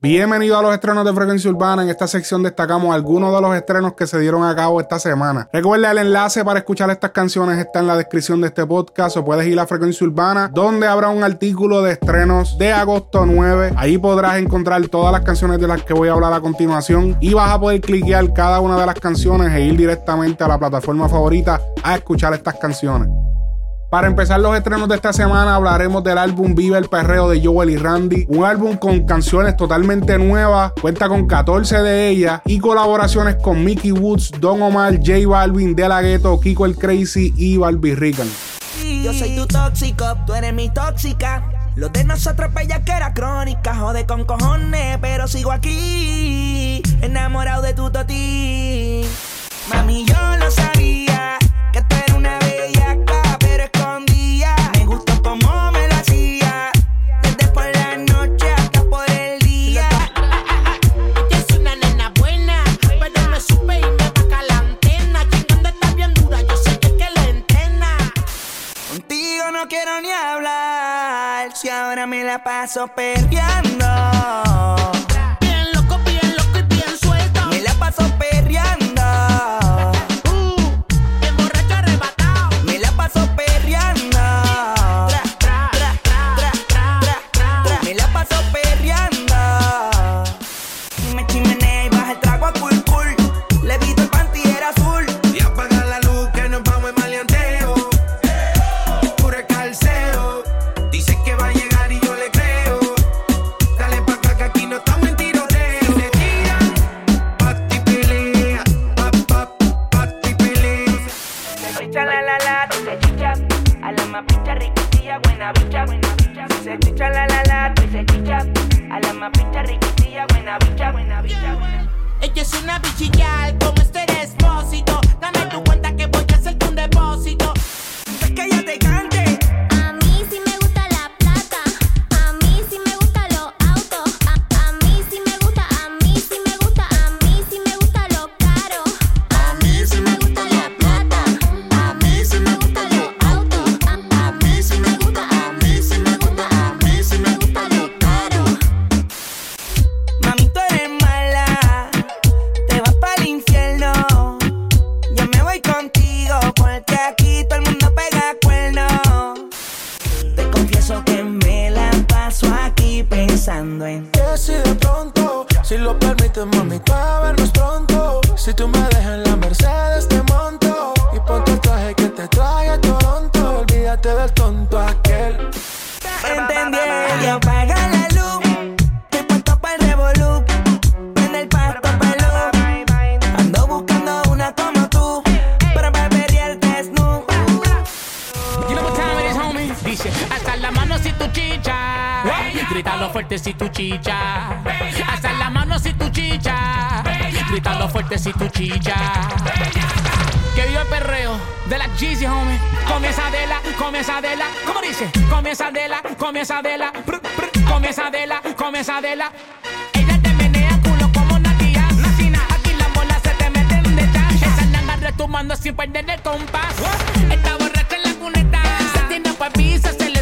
Bienvenido a los estrenos de Frecuencia Urbana. En esta sección destacamos algunos de los estrenos que se dieron a cabo esta semana. Recuerda el enlace para escuchar estas canciones está en la descripción de este podcast o puedes ir a Frecuencia Urbana donde habrá un artículo de estrenos de agosto 9. Ahí podrás encontrar todas las canciones de las que voy a hablar a continuación y vas a poder cliquear cada una de las canciones e ir directamente a la plataforma favorita a escuchar estas canciones. Para empezar los estrenos de esta semana hablaremos del álbum Vive el Perreo de Joel y Randy, un álbum con canciones totalmente nuevas, cuenta con 14 de ellas y colaboraciones con Mickey Woods, Don Omar, J Balvin, De La Ghetto, Kiko el Crazy y Barbie Rican. Yo soy tu tóxico, tú eres mi tóxica. Lo de nosotros bella que era crónica, con cojones, pero sigo aquí, enamorado de tu toti. Mami, yo lo sabía, si ahora me la paso perreando. Si tú me dejas en la de la Jeezy, homie. Comienza de la, comienza de la. ¿Cómo dice? Comienza de la, comienza de la. Brr, brr. Comienza de la, comienza de la. Ella te menea culo como Natia. Nacina, aquí las bolas se te meten de chat. Esa nanga retumbando sin perder el compás. Está borracha en la cuneta. Se tiene pa' pizza, se le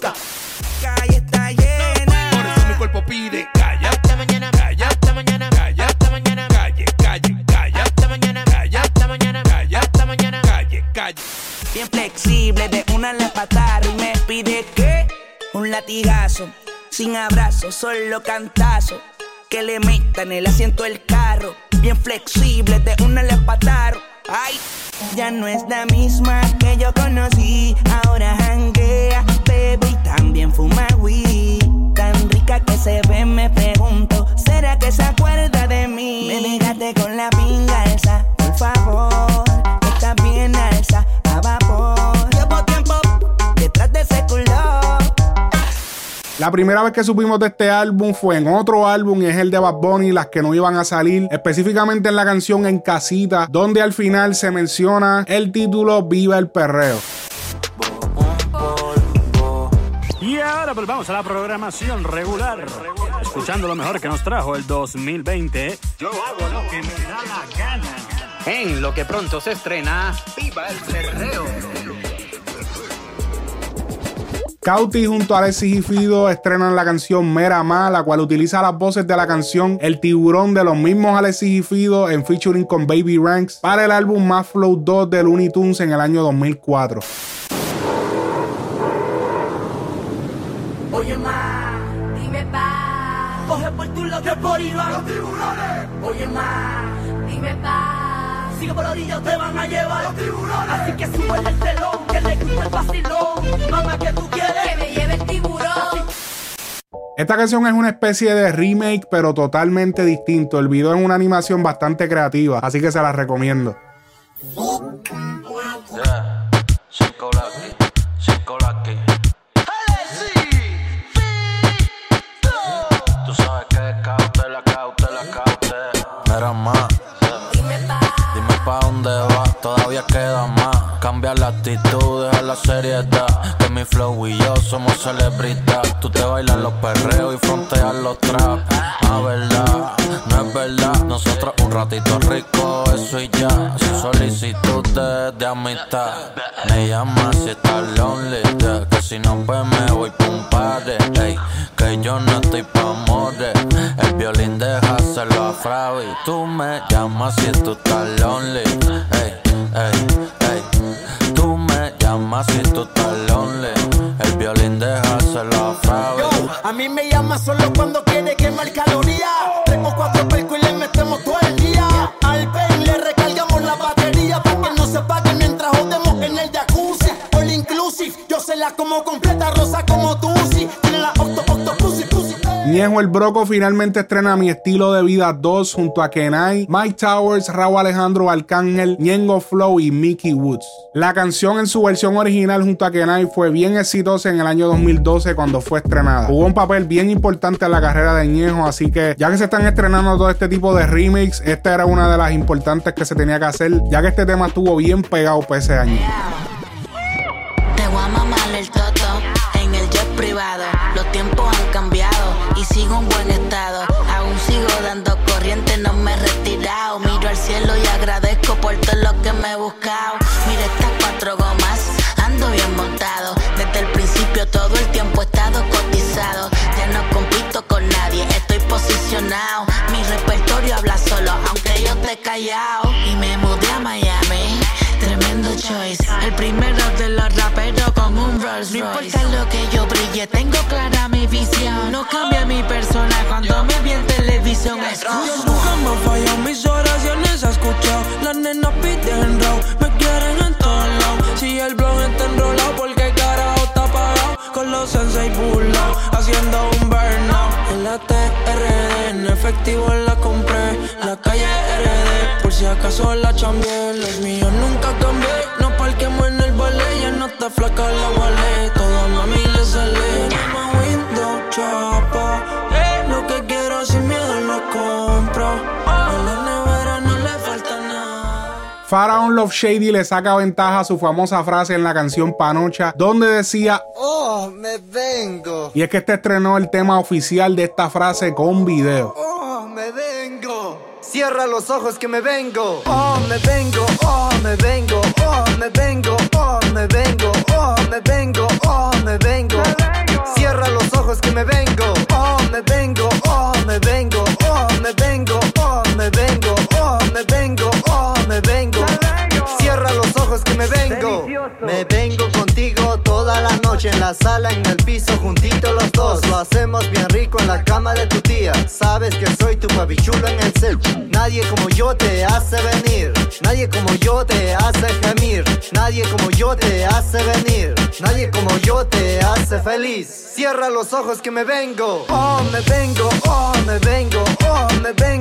Butusca. Calle está llena. Por eso mi cuerpo pide calla. hasta mañana, Calla. hasta mañana, Calla. hasta mañana, Calle, calle, calla. hasta mañana, Calla. hasta mañana, Calla. hasta mañana. Calle, calle. Bien flexible, de una le patar y me pide que un latigazo, sin abrazo, solo cantazo. Que le metan el asiento del carro. Bien flexible, de una le patar. Ay, ya no es la misma que yo conocí. Ahora janguea, bebe y también fuma weed. Tan rica que se ve, me pregunto, ¿será La primera vez que supimos de este álbum fue en otro álbum y es el de Bad Bunny, las que no iban a salir, específicamente en la canción En Casita, donde al final se menciona el título Viva el Perreo. Y ahora volvamos a la programación regular. escuchando lo mejor que nos trajo el 2020. Yo hago lo que me da la gana. En lo que pronto se estrena, ¡Viva el Perreo! Cauti junto a Alexis y Fido estrenan la canción Mera Ma, la cual utiliza las voces de la canción El Tiburón de los mismos Alexis y Fido en featuring con Baby Ranks para el álbum Más Flow 2 de Looney Tunes en el año 2004. Oye, ma, Dime pa, coge por tu lado que por los tiburones. Oye, ma, dime pa. sigue por la orilla, te van a llevar los tiburones. Así que sube el telón, que le gusta el vacilón. Esta canción es una especie de remake, pero totalmente distinto. El video es una animación bastante creativa, así que se la recomiendo. Más, Dime pa. dime pa' dónde vas, todavía queda más. Cambiar la actitud, dejar la seriedad. Mi flow y yo somos celebridad. Tú te bailas los perreos y fronteas los trap. Ah, verdad, no es verdad. Nosotros un ratito rico, eso y ya. Sin solicitud de, amistad. Me llama si estás lonely. Que si no, pues me voy pa' un party. ey, que yo no estoy pa' amores. El violín déjaselo a Fravi. Tú me llamas si tú estás lonely. Ey, ey, ey. Tú me llamas si tú estás lonely. El violín déjaselo a Fravi. A mí me llama solo cuando quiere quemar calorías. Tres pussy. Ñejo el Broco finalmente estrena Mi Estilo de Vida 2 junto a Kenai, Mike Towers, Raúl Alejandro Arcángel, Ñengo Flow y Mickey Woods. La canción en su versión original junto a Kenai fue bien exitosa en el año 2012 cuando fue estrenada. Jugó un papel bien importante en la carrera de Ñejo, así que ya que se están estrenando todo este tipo de remakes, esta era una de las importantes que se tenía que hacer, ya que este tema estuvo bien pegado para ese año. Sigo en buen estado. Aún sigo dando corriente, no me he retirado. Miro al cielo y agradezco por todo lo que me he buscado. Mira estas cuatro gomas, ando bien montado. Desde el principio todo el tiempo he estado cotizado. Ya no compito con nadie, estoy posicionado. Mi repertorio habla solo, aunque yo esté callado. Y me mudé a Miami. Tremendo choice. El los con un Rolls Royce. No importa lo que yo brille, tengo clara mi visión. No cambia mi persona cuando me vi en televisión. Es Dios nunca me ha fallado, mis oraciones ha escuchado. Las nenas piden raw, me quieren en todos lados. Si el blog está enrolado, porque carajo está apagado. Con los sensei burlados, haciendo un burnout. En la TRD, en efectivo la compré. La calle RD, por si acaso la chambié. Los míos nunca cambié, no parquemos en está flaca la wallet, todo mami le sale. Llama window chapa, lo que quiero sin miedo lo compro. En la nevera no le falta nada. Pharaoh Love Shady le saca ventaja a su famosa frase en la canción Panocha, donde decía, Oh, me vengo. y es que este estrenó el tema oficial de esta frase con video. Oh, me vengo. Cierra los ojos que me vengo. Oh, me vengo. Oh, me vengo. Oh, me vengo. Oh, me vengo. Ojos que me vengo. Oh, me vengo. Oh, me vengo. Oh, me vengo. Oh, me vengo. Oh, me vengo. Oh, me vengo. Cierra los ojos que me vengo. Me vengo contigo toda la noche en la sala, en el piso, juntito los dos. Lo hacemos bien la cama de tu tía. Sabes que soy tu papichulo en el set. Nadie como yo te hace venir. Nadie como yo te hace gemir. Nadie como yo te hace venir. Nadie como yo te hace feliz. Cierra los ojos que me vengo. Oh, me vengo. Oh, me vengo. Oh, me vengo.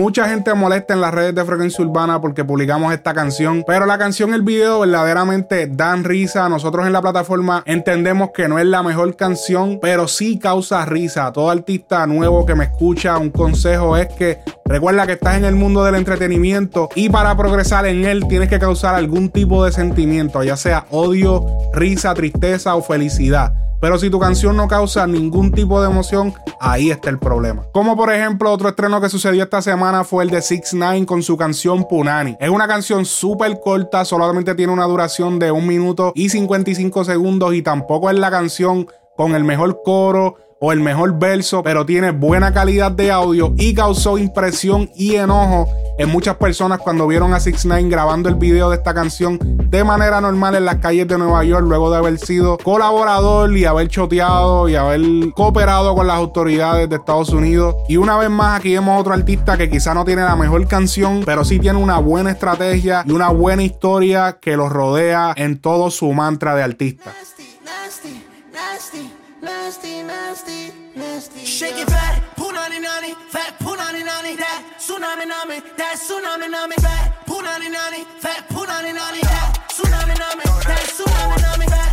Mucha gente molesta en las redes de Frecuencia Urbana porque publicamos esta canción, pero la canción y el video verdaderamente dan risa. Nosotros en la plataforma entendemos que no es la mejor canción, pero sí causa risa. Todo artista nuevo que me escucha, un consejo es que recuerda que estás en el mundo del entretenimiento y para progresar en él tienes que causar algún tipo de sentimiento, ya sea odio, risa, tristeza o felicidad. Pero si tu canción no causa ningún tipo de emoción, ahí está el problema. Como por ejemplo, otro estreno que sucedió esta semana fue el de 6 9 con su canción Punani. Es una canción súper corta, solamente tiene una duración de 1 minuto y 55 segundos y tampoco es la canción con el mejor coro o el mejor verso, pero tiene buena calidad de audio y causó impresión y enojo en muchas personas cuando vieron a 6 9 grabando el video de esta canción de manera normal en las calles de Nueva York luego de haber sido colaborador y haber choteado y haber cooperado con las autoridades de Estados Unidos. Y una vez más aquí vemos otro artista que quizá no tiene la mejor canción, pero sí tiene una buena estrategia y una buena historia que los rodea en todo su mantra de artista. nasty, nasty, nasty, nasty, nasty. Nasty. Shake it fat, punani nani, fat punani nani, that tsunami nami, that tsunami nami, fat punani nani, fat punani nani, that tsunami nami, that tsunami nami, fat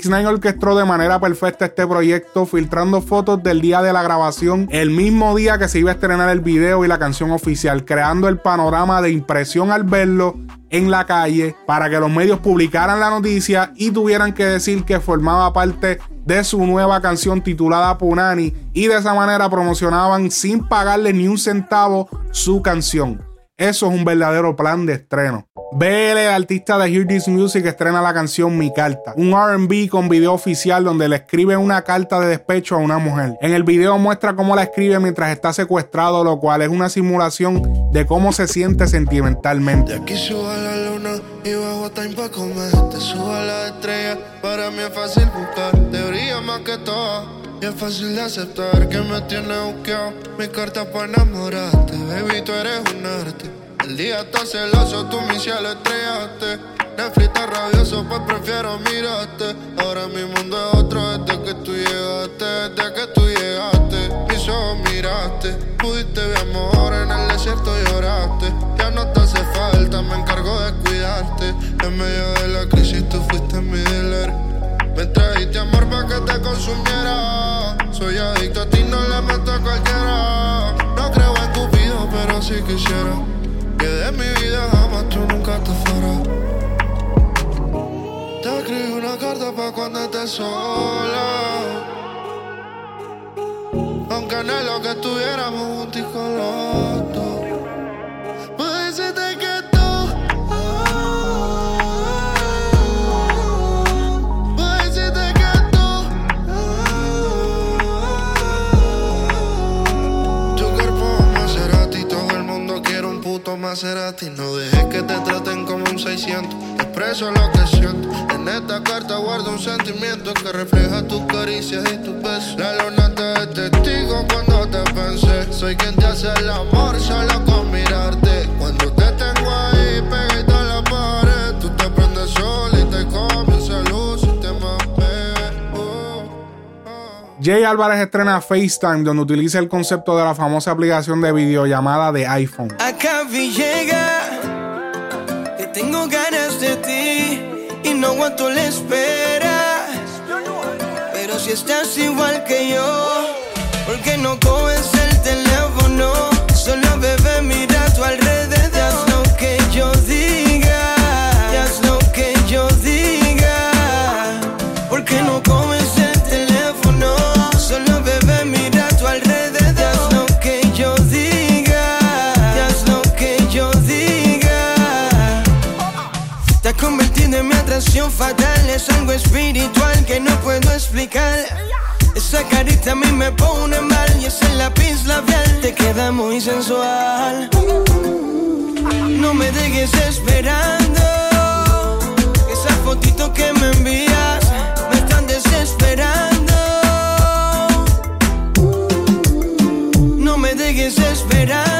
6 9 orquestó de manera perfecta este proyecto, filtrando fotos del día de la grabación, el mismo día que se iba a estrenar el video y la canción oficial, creando el panorama de impresión al verlo en la calle para que los medios publicaran la noticia y tuvieran que decir que formaba parte de su nueva canción titulada Punani y de esa manera promocionaban sin pagarle ni un centavo su canción. Eso es un verdadero plan de estreno. BL, artista de Hear This Music, estrena la canción Mi Carta, un RB con video oficial donde le escribe una carta de despecho a una mujer. En el video muestra cómo la escribe mientras está secuestrado, lo cual es una simulación de cómo se siente sentimentalmente. Aquí subo a la luna y bajo time comer. Te subo a la estrella, para mí es fácil buscar. Te brilla más que todo. Y es fácil de aceptar que me tienes buqueado. Mi carta para enamorarte, baby, tú eres un arte. El día está celoso, tú mi cielo estrellaste. Netflix está rabioso, pues prefiero mirarte. Ahora mi mundo es otro desde que tú llegaste, desde que tú llegaste. Mis ojos miraste, pudiste ver amor en el desierto lloraste. Ya no te hace falta, me encargo de cuidarte. En medio de la crisis tú fuiste mi quisiera. Que de mi vida jamás tú nunca te fueras. Te escribí una carta pa' cuando estés sola. Aunque anhelo que estuviéramos juntos con. Maserati. No dejes que te traten como un 600. Expreso lo que siento. En esta carta guardo un sentimiento que refleja tus caricias y tus besos. La luna te es testigo cuando te pensé. Soy quien te hace el amor solo con mirarte. Cuando te tengo ahí pegadito Jay Álvarez estrena FaceTime, donde utiliza el concepto de la famosa aplicación de videollamada de iPhone. Acá llega que tengo ganas de ti y no aguanto la espera. Pero si estás igual que yo, ¿por qué no coges el teléfono? Solo bebé mira Convertido en mi atracción fatal. Es algo espiritual que no puedo explicar. Esa carita a mí me pone mal y ese lápiz labial te queda muy sensual. No me dejes esperando. Esa fotito que me envías me están desesperando. No me dejes esperando.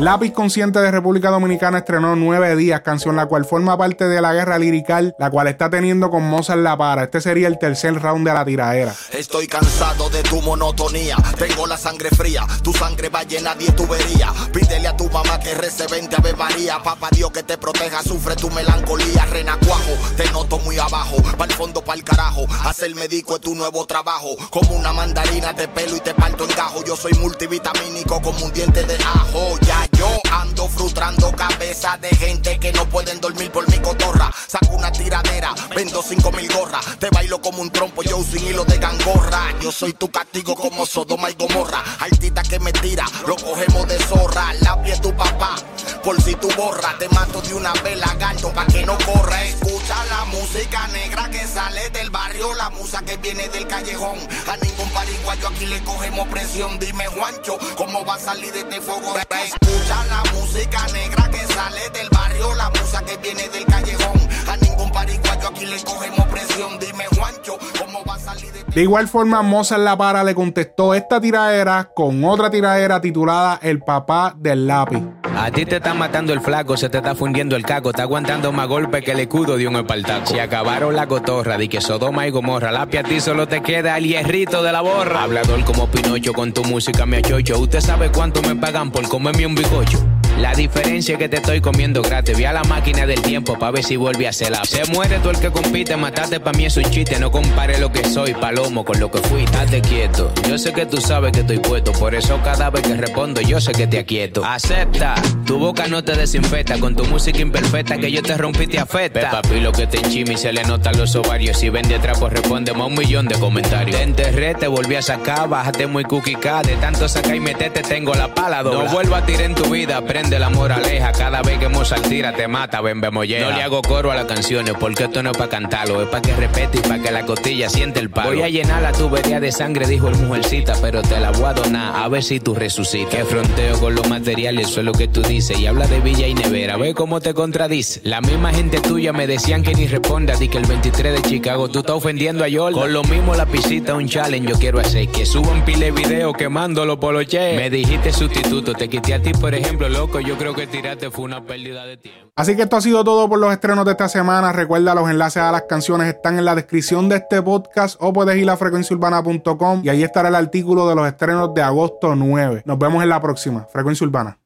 Lápiz Consciente de República Dominicana estrenó Nueve Días, canción la cual forma parte de la guerra lirical, la cual está teniendo con Mozart La Para. Este sería el tercer round de la tiradera. Estoy cansado de tu monotonía. Tengo la sangre fría, tu sangre va llena de tubería. Pídele a tu mamá que rece 20 Ave María. Papá Dios que te proteja, sufre tu melancolía. Renacuajo, te noto muy abajo. Pa'l fondo, pa'l carajo. Hacer médico es tu nuevo trabajo. Como una mandarina de pelo y te parto en gajo. Yo soy multivitamínico como un diente de ajo. Ya yo ando frustrando cabeza de gente que no pueden dormir por mi cotorra. Saco una tiradera, vendo cinco mil gorras. Te bailo como un trompo, yo sin hilo de gangorra. Yo soy tu castigo como Sodoma y Gomorra. Altita que me tira, lo cogemos de zorra. La pie tu papá, por si tu borra. Te mato de una vela, gancho, pa' que no corra. Escucha la música negra sale del barrio, la musa que viene del callejón. A ningún pariguayo aquí le cogemos presión. Dime, Juancho, ¿cómo va a salir de este fuego? Escucha la música negra que sale del barrio, la musa que viene del callejón. A ningún pariguayo aquí le cogemos presión. Dime, Juancho, ¿cómo va a salir de De igual forma, Mozart La Para le contestó esta tiradera con otra tiradera titulada El papá del lápiz. A ti te está matando el flaco, se te está fundiendo el caco, está aguantando más golpes que el escudo de un espartaco. Si acabaron la cotorra, di que Sodoma y Gomorra, la a ti solo te queda el hierrito de la borra. Hablador como Pinocho, con tu música me achocho. Usted sabe cuánto me pagan por comerme un bicocho. La diferencia es que te estoy comiendo gratis. Vi a la máquina del tiempo pa' ver si vuelve a hacer la. Se muere tú el que compite, matarte pa' mí es un chiste. No compare lo que soy, palomo, con lo que fui. Estate quieto. Yo sé que tú sabes que estoy puesto. Por eso cada vez que respondo, yo sé que te aquieto. Acepta, tu boca no te desinfecta. Con tu música imperfecta que yo te rompí te afecta. Ve, papi, lo que te enchima y se le notan los ovarios. Si ven de atrás, pues responde más un millón de comentarios. Te enterré, te volví a sacar, bájate muy cookie. De tanto sacar y meterte, tengo la pala. No vuelvo a tirar en tu vida, aprende la moraleja. Cada vez que Mozart tira, te mata, ven, vemos No le hago coro a las canciones, porque esto no es para cantarlo. Es para que repete y para que la costilla siente el palo. Voy a llenar la tubería de sangre, dijo el mujercita, pero te la voy a donar, a ver si tú resucitas. Que fronteo con los materiales, eso es lo que tú dices. Y habla de Villa y Nevera, ve cómo te contradice. La misma gente tuya me decían que ni respondas, y que el 23 de Chicago tú estás ofendiendo a Jordan. Con lo mismo la pisita, un challenge yo quiero hacer. Que suban pile video quemándolo por los che. Me dijiste sustituto, te quité a ti, por ejemplo, loco. Yo creo que tirarte fue una pérdida de tiempo. Así que esto ha sido todo por los estrenos de esta semana. Recuerda, los enlaces a las canciones están en la descripción de este podcast o puedes ir a frecuenciaurbana.com y ahí estará el artículo de los estrenos de agosto 9. Nos vemos en la próxima. Frecuencia Urbana.